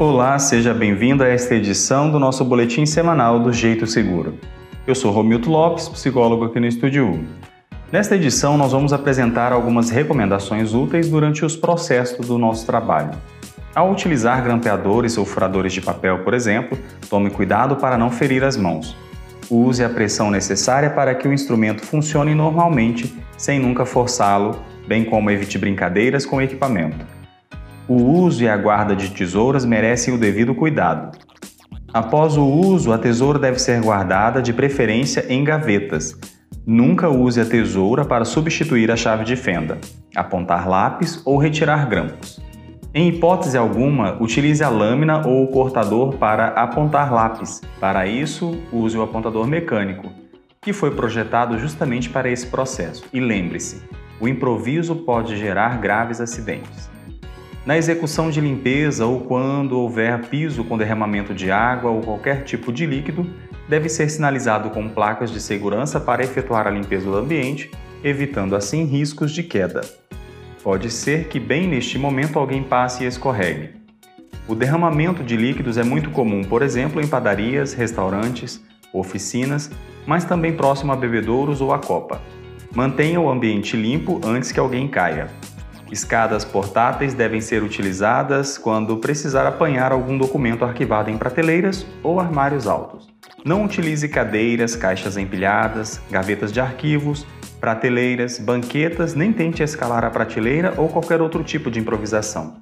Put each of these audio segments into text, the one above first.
Olá, seja bem-vindo a esta edição do nosso boletim semanal do Jeito Seguro. Eu sou Romildo Lopes, psicólogo aqui no Estúdio U. Nesta edição, nós vamos apresentar algumas recomendações úteis durante os processos do nosso trabalho. Ao utilizar grampeadores ou furadores de papel, por exemplo, tome cuidado para não ferir as mãos. Use a pressão necessária para que o instrumento funcione normalmente, sem nunca forçá-lo, bem como evite brincadeiras com o equipamento. O uso e a guarda de tesouras merecem o devido cuidado. Após o uso, a tesoura deve ser guardada de preferência em gavetas. Nunca use a tesoura para substituir a chave de fenda, apontar lápis ou retirar grampos. Em hipótese alguma, utilize a lâmina ou o cortador para apontar lápis. Para isso, use o apontador mecânico, que foi projetado justamente para esse processo. E lembre-se, o improviso pode gerar graves acidentes. Na execução de limpeza ou quando houver piso com derramamento de água ou qualquer tipo de líquido, deve ser sinalizado com placas de segurança para efetuar a limpeza do ambiente, evitando assim riscos de queda. Pode ser que bem neste momento alguém passe e escorregue. O derramamento de líquidos é muito comum, por exemplo, em padarias, restaurantes, oficinas, mas também próximo a bebedouros ou a copa. Mantenha o ambiente limpo antes que alguém caia. Escadas portáteis devem ser utilizadas quando precisar apanhar algum documento arquivado em prateleiras ou armários altos. Não utilize cadeiras, caixas empilhadas, gavetas de arquivos, prateleiras, banquetas, nem tente escalar a prateleira ou qualquer outro tipo de improvisação.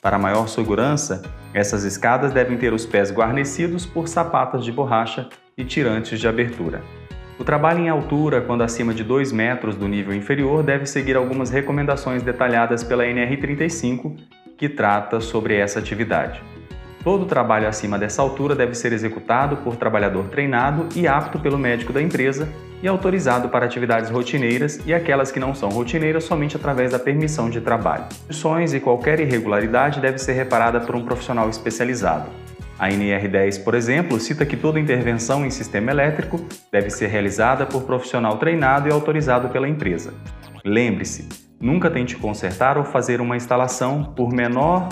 Para maior segurança, essas escadas devem ter os pés guarnecidos por sapatas de borracha e tirantes de abertura. O trabalho em altura, quando acima de 2 metros do nível inferior, deve seguir algumas recomendações detalhadas pela NR35, que trata sobre essa atividade. Todo trabalho acima dessa altura deve ser executado por trabalhador treinado e apto pelo médico da empresa e autorizado para atividades rotineiras e aquelas que não são rotineiras somente através da permissão de trabalho. Condições e qualquer irregularidade deve ser reparada por um profissional especializado. A NR10, por exemplo, cita que toda intervenção em sistema elétrico deve ser realizada por profissional treinado e autorizado pela empresa. Lembre-se, nunca tente consertar ou fazer uma instalação, por menor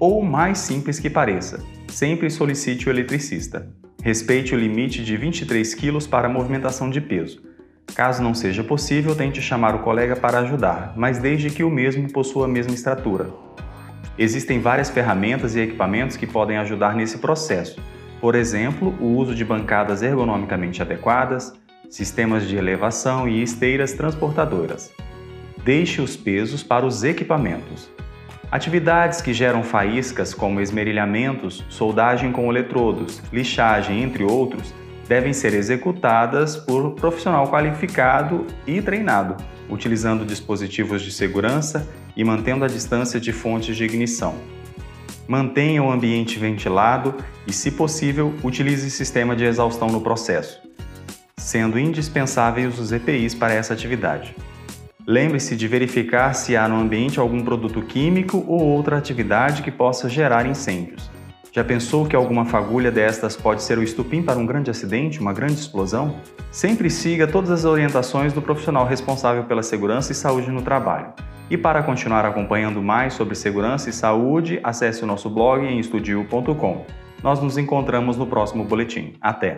ou mais simples que pareça. Sempre solicite o eletricista. Respeite o limite de 23 kg para movimentação de peso. Caso não seja possível, tente chamar o colega para ajudar, mas desde que o mesmo possua a mesma estrutura. Existem várias ferramentas e equipamentos que podem ajudar nesse processo. Por exemplo, o uso de bancadas ergonomicamente adequadas, sistemas de elevação e esteiras transportadoras. Deixe os pesos para os equipamentos. Atividades que geram faíscas, como esmerilhamentos, soldagem com eletrodos, lixagem, entre outros, devem ser executadas por profissional qualificado e treinado utilizando dispositivos de segurança e mantendo a distância de fontes de ignição. Mantenha o ambiente ventilado e, se possível, utilize sistema de exaustão no processo, sendo indispensáveis os EPIs para essa atividade. Lembre-se de verificar se há no ambiente algum produto químico ou outra atividade que possa gerar incêndios. Já pensou que alguma fagulha destas pode ser o estupim para um grande acidente, uma grande explosão? Sempre siga todas as orientações do profissional responsável pela segurança e saúde no trabalho. E para continuar acompanhando mais sobre segurança e saúde, acesse o nosso blog em estudio.com. Nós nos encontramos no próximo boletim. Até!